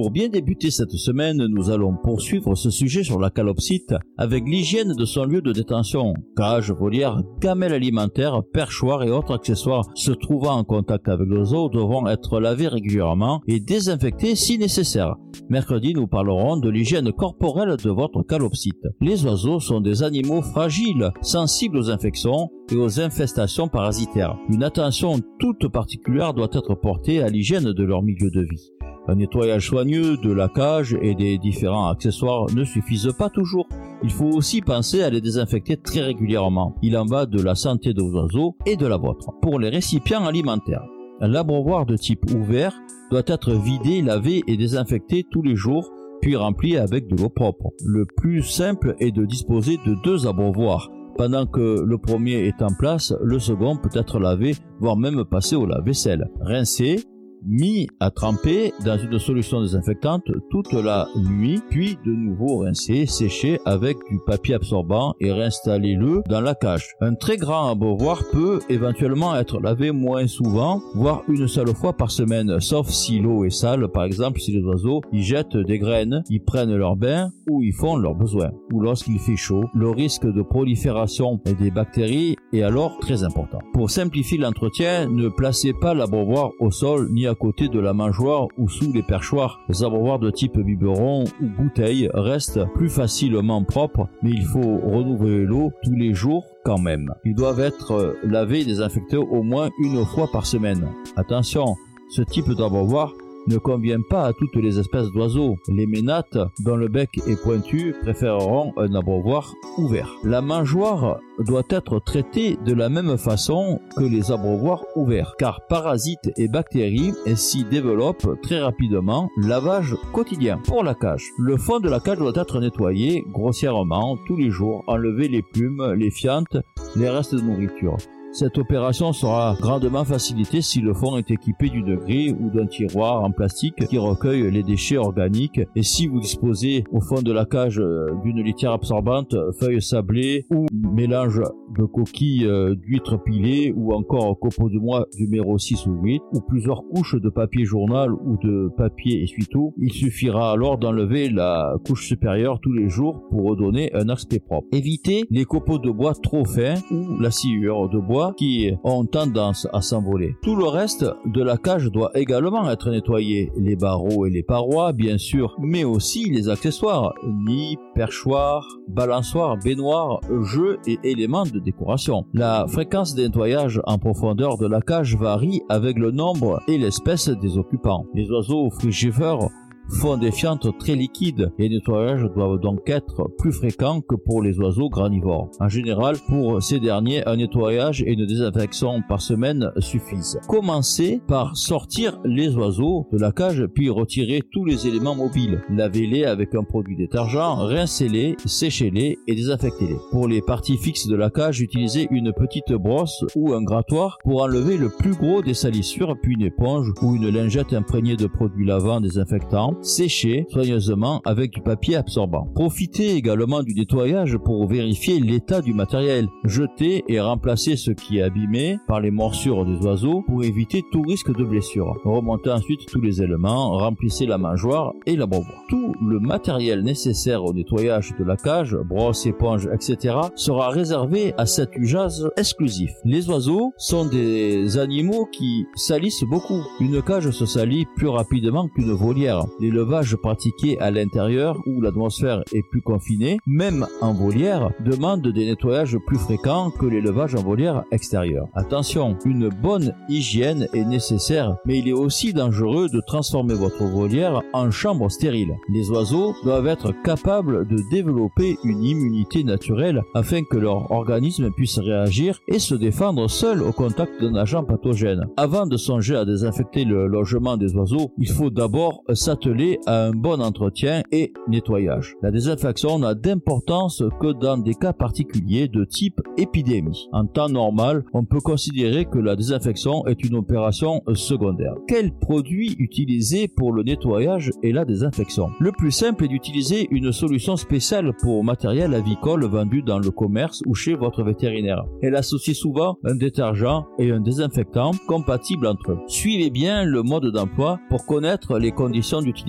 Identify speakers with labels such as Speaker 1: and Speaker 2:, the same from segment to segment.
Speaker 1: Pour bien débuter cette semaine, nous allons poursuivre ce sujet sur la calopsite avec l'hygiène de son lieu de détention. Cage, volière, gamelle alimentaire, perchoir et autres accessoires se trouvant en contact avec l'oiseau devront être lavés régulièrement et désinfectés si nécessaire. Mercredi, nous parlerons de l'hygiène corporelle de votre calopsite. Les oiseaux sont des animaux fragiles, sensibles aux infections et aux infestations parasitaires. Une attention toute particulière doit être portée à l'hygiène de leur milieu de vie. Un nettoyage soigneux de la cage et des différents accessoires ne suffisent pas toujours. Il faut aussi penser à les désinfecter très régulièrement. Il en va de la santé de vos oiseaux et de la vôtre. Pour les récipients alimentaires, un l'abreuvoir de type ouvert doit être vidé, lavé et désinfecté tous les jours, puis rempli avec de l'eau propre. Le plus simple est de disposer de deux abreuvoirs. Pendant que le premier est en place, le second peut être lavé, voire même passé au lave-vaisselle. Rincer, mis à tremper dans une solution désinfectante toute la nuit, puis de nouveau rincer, sécher avec du papier absorbant et réinstaller-le dans la cage. Un très grand abreuvoir peut éventuellement être lavé moins souvent, voire une seule fois par semaine, sauf si l'eau est sale, par exemple si les oiseaux y jettent des graines, y prennent leur bain ou y font leurs besoins. Ou lorsqu'il fait chaud, le risque de prolifération des bactéries est alors très important. Pour simplifier l'entretien, ne placez pas l'abreuvoir au sol ni à côté de la mangeoire ou sous les perchoirs. Les abreuvoirs de type biberon ou bouteille restent plus facilement propres, mais il faut renouveler l'eau tous les jours quand même. Ils doivent être lavés et désinfectés au moins une fois par semaine. Attention, ce type d'abreuvoir ne convient pas à toutes les espèces d'oiseaux. Les ménates, dont le bec est pointu, préféreront un abreuvoir ouvert. La mangeoire doit être traitée de la même façon que les abreuvoirs ouverts, car parasites et bactéries s'y développent très rapidement. Lavage quotidien. Pour la cage, le fond de la cage doit être nettoyé grossièrement tous les jours, enlever les plumes, les fientes, les restes de nourriture. Cette opération sera grandement facilitée si le fond est équipé d'une grille ou d'un tiroir en plastique qui recueille les déchets organiques et si vous disposez au fond de la cage d'une litière absorbante, feuilles sablées ou mélange de coquilles d'huîtres pilées ou encore copeaux de noix numéro 6 ou 8 ou plusieurs couches de papier journal ou de papier essuie-tout, il suffira alors d'enlever la couche supérieure tous les jours pour redonner un aspect propre. Évitez les copeaux de bois trop fins ou la sciure de bois qui ont tendance à s'envoler. Tout le reste de la cage doit également être nettoyé, les barreaux et les parois bien sûr, mais aussi les accessoires, nids, perchoirs, balançoires, baignoires, jeux et éléments de décoration. La fréquence des nettoyages en profondeur de la cage varie avec le nombre et l'espèce des occupants. Les oiseaux frugivores font des fientes très liquides et les nettoyages doivent donc être plus fréquents que pour les oiseaux granivores. En général, pour ces derniers, un nettoyage et une désinfection par semaine suffisent. Commencez par sortir les oiseaux de la cage puis retirer tous les éléments mobiles. Lavez-les avec un produit détergent, rincez-les, séchez-les et désinfectez-les. Pour les parties fixes de la cage, utilisez une petite brosse ou un grattoir pour enlever le plus gros des salissures puis une éponge ou une lingette imprégnée de produits lavants désinfectants sécher soigneusement avec du papier absorbant. Profitez également du nettoyage pour vérifier l'état du matériel. Jetez et remplacez ce qui est abîmé par les morsures des oiseaux pour éviter tout risque de blessure. Remontez ensuite tous les éléments, remplissez la mangeoire et la boboire. Tout le matériel nécessaire au nettoyage de la cage, brosse, éponge, etc. sera réservé à cet usage exclusif. Les oiseaux sont des animaux qui salissent beaucoup. Une cage se salit plus rapidement qu'une volière l'élevage pratiqué à l'intérieur où l'atmosphère est plus confinée, même en volière, demande des nettoyages plus fréquents que l'élevage en volière extérieure. Attention, une bonne hygiène est nécessaire, mais il est aussi dangereux de transformer votre volière en chambre stérile. Les oiseaux doivent être capables de développer une immunité naturelle afin que leur organisme puisse réagir et se défendre seul au contact d'un agent pathogène. Avant de songer à désinfecter le logement des oiseaux, il faut d'abord s'atteler à un bon entretien et nettoyage. La désinfection n'a d'importance que dans des cas particuliers de type épidémie. En temps normal, on peut considérer que la désinfection est une opération secondaire. Quel produit utiliser pour le nettoyage et la désinfection? Le plus simple est d'utiliser une solution spéciale pour matériel avicole vendu dans le commerce ou chez votre vétérinaire. Elle associe souvent un détergent et un désinfectant compatibles entre eux. Suivez bien le mode d'emploi pour connaître les conditions d'utilisation.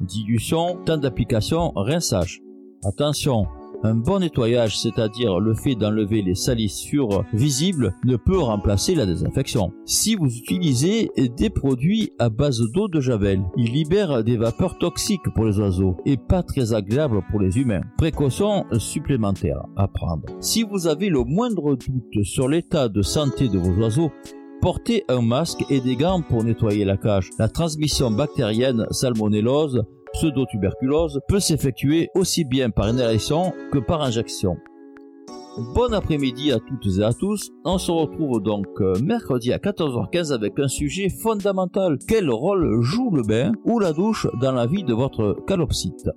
Speaker 1: Dilution, temps d'application, rinçage. Attention, un bon nettoyage, c'est-à-dire le fait d'enlever les salissures visibles, ne peut remplacer la désinfection. Si vous utilisez des produits à base d'eau de javel, ils libèrent des vapeurs toxiques pour les oiseaux et pas très agréables pour les humains. Précautions supplémentaires à prendre. Si vous avez le moindre doute sur l'état de santé de vos oiseaux, portez un masque et des gants pour nettoyer la cage. La transmission bactérienne salmonellose pseudotuberculose peut s'effectuer aussi bien par inhalation que par injection. Bon après-midi à toutes et à tous. On se retrouve donc euh, mercredi à 14h15 avec un sujet fondamental. Quel rôle joue le bain ou la douche dans la vie de votre calopsite?